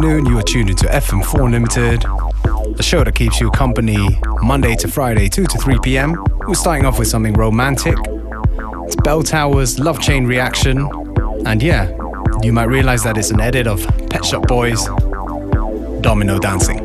afternoon. You are tuned into FM4 Unlimited, the show that keeps you company Monday to Friday, 2 to 3 p.m. We're starting off with something romantic. It's Bell Towers Love Chain Reaction. And yeah, you might realize that it's an edit of Pet Shop Boys Domino Dancing.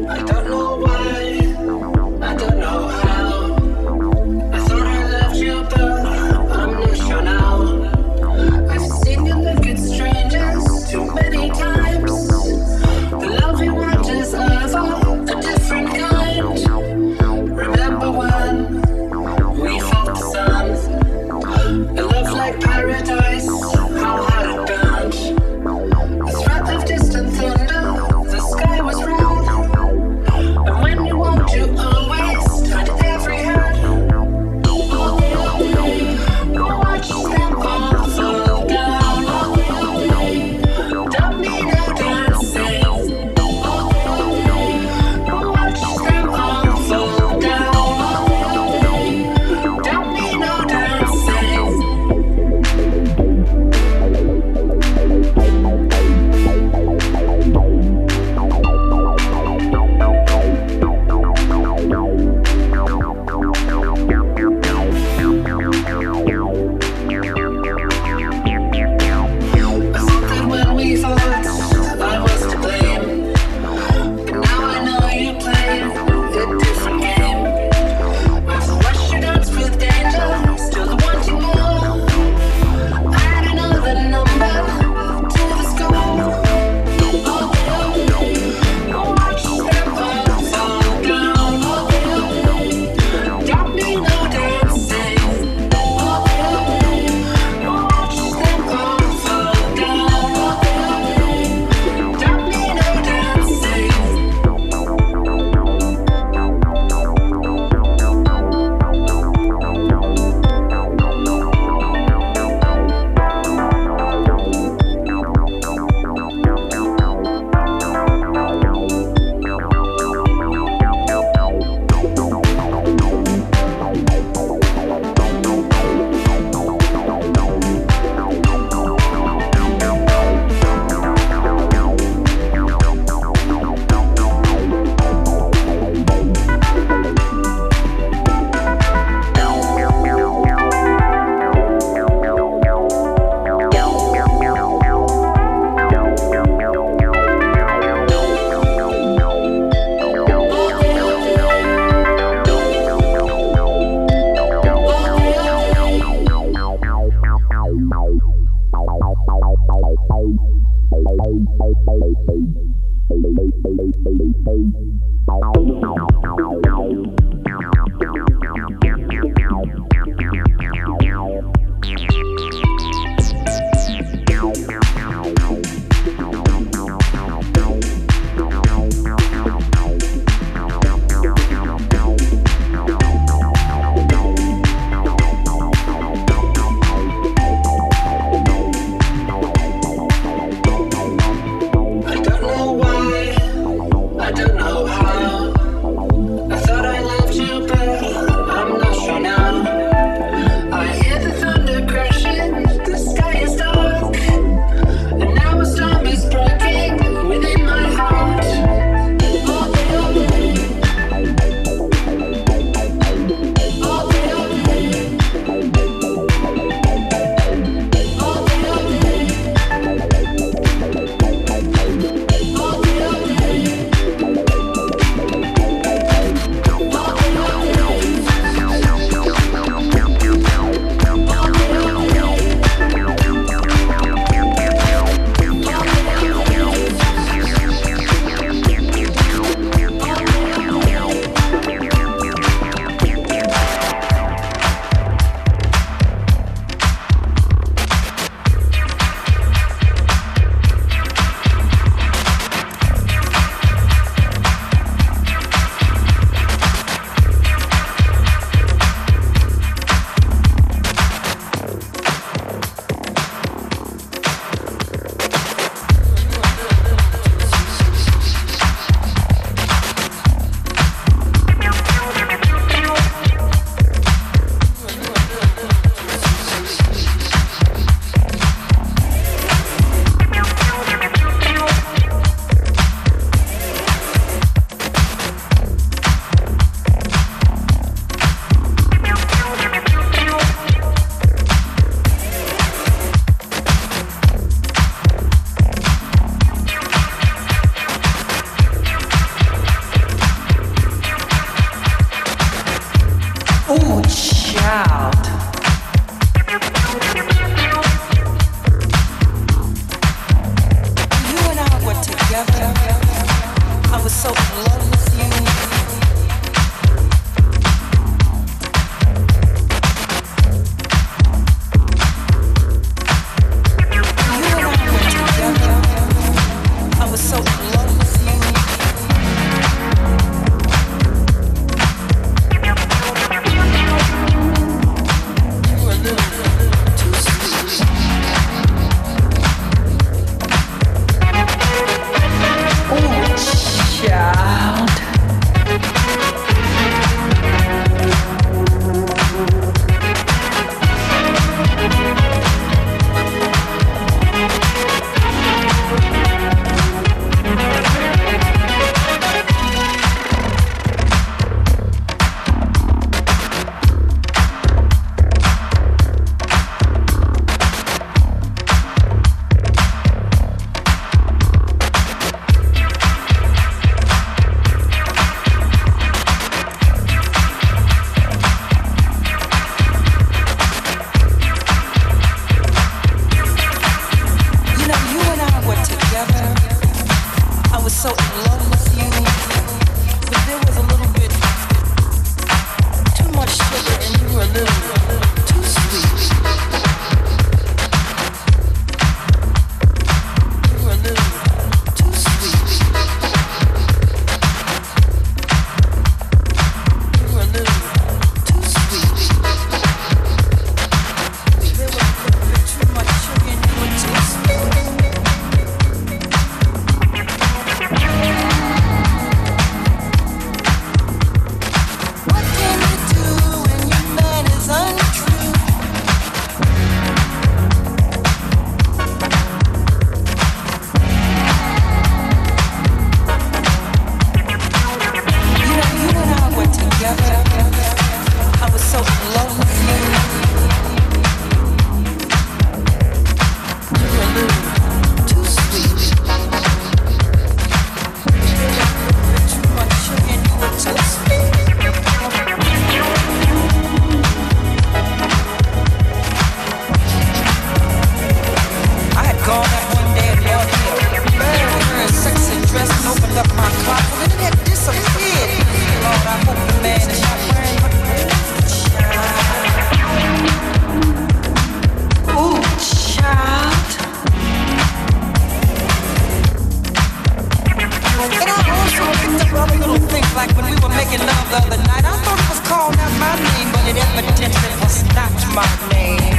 And I also picked up other little things like when we were making love the other night. I thought it was called out my name, but it evidently was not my name.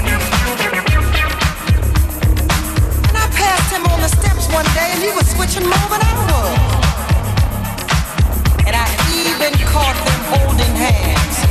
And I passed him on the steps one day and he was switching more than I. And I even caught them holding hands.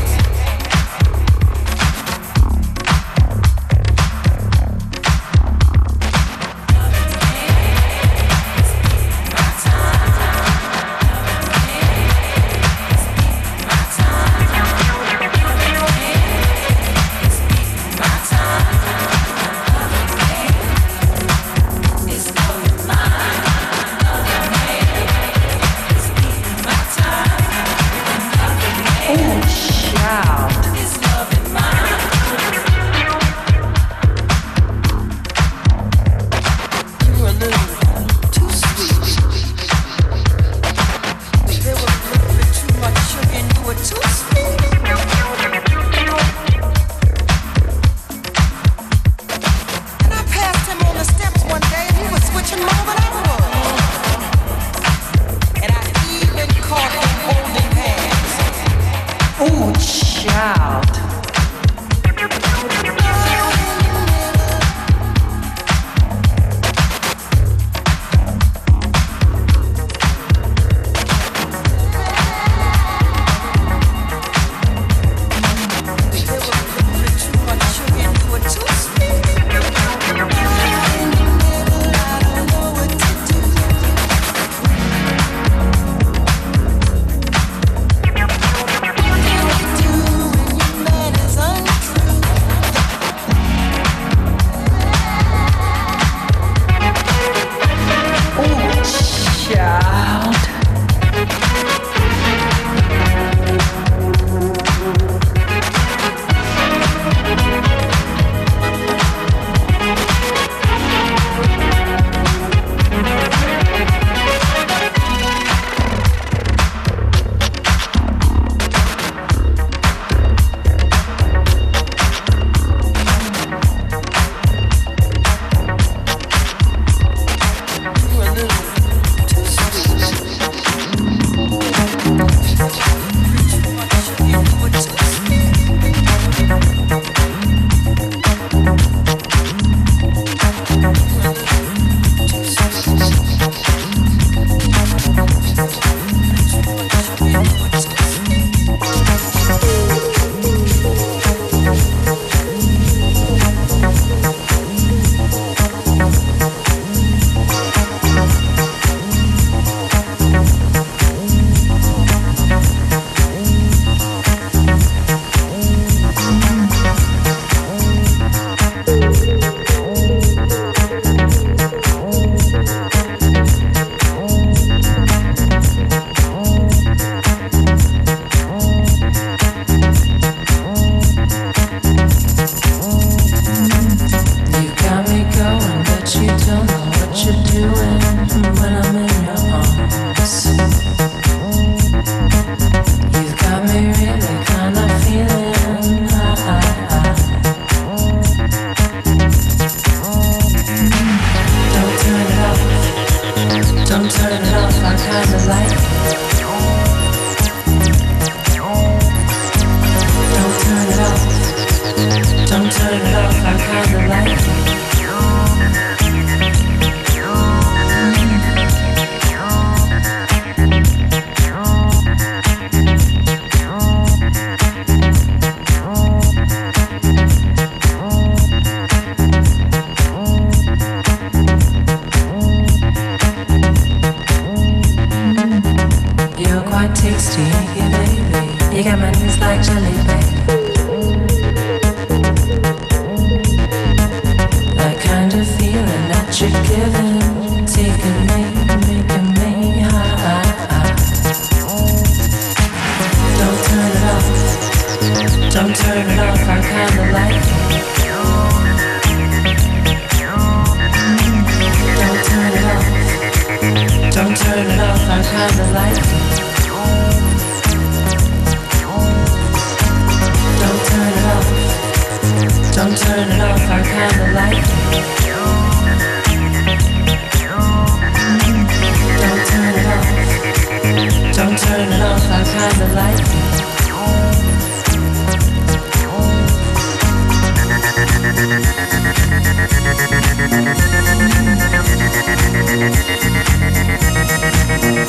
myself, I kinda like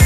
it.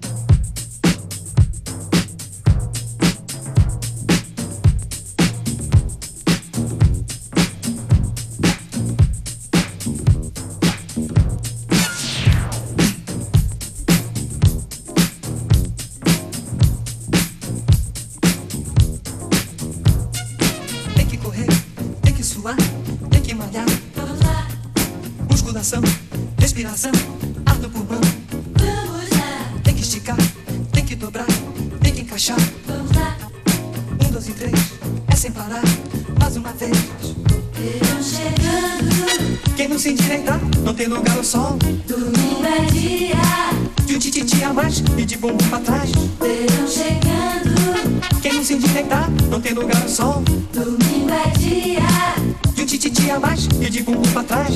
e de bumbum pra trás. Verão chegando. Quem não se endireitar não tem lugar no sol. Domingo é dia. De um tititi a mais e de bumbum pra trás.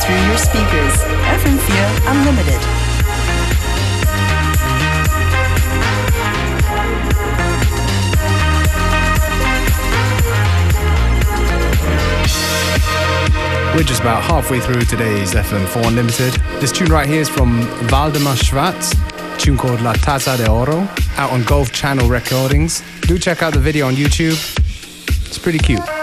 Through your speakers. FM4 Unlimited. We're just about halfway through today's FM4 Unlimited. This tune right here is from Valdemar Schwartz, tune called La Taza de Oro, out on Golf Channel Recordings. Do check out the video on YouTube. It's pretty cute.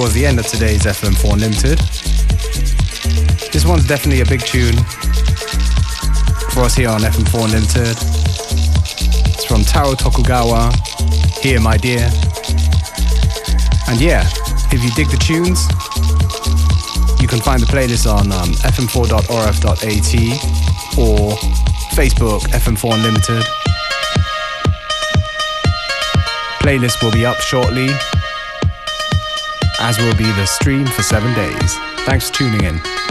Towards the end of today's FM4 Unlimited. This one's definitely a big tune for us here on FM4 Unlimited. It's from Taro Tokugawa, Here My Dear. And yeah, if you dig the tunes, you can find the playlist on um, fm4.orf.at or Facebook FM4 Unlimited. Playlist will be up shortly, as will be the stream for seven days. Thanks for tuning in.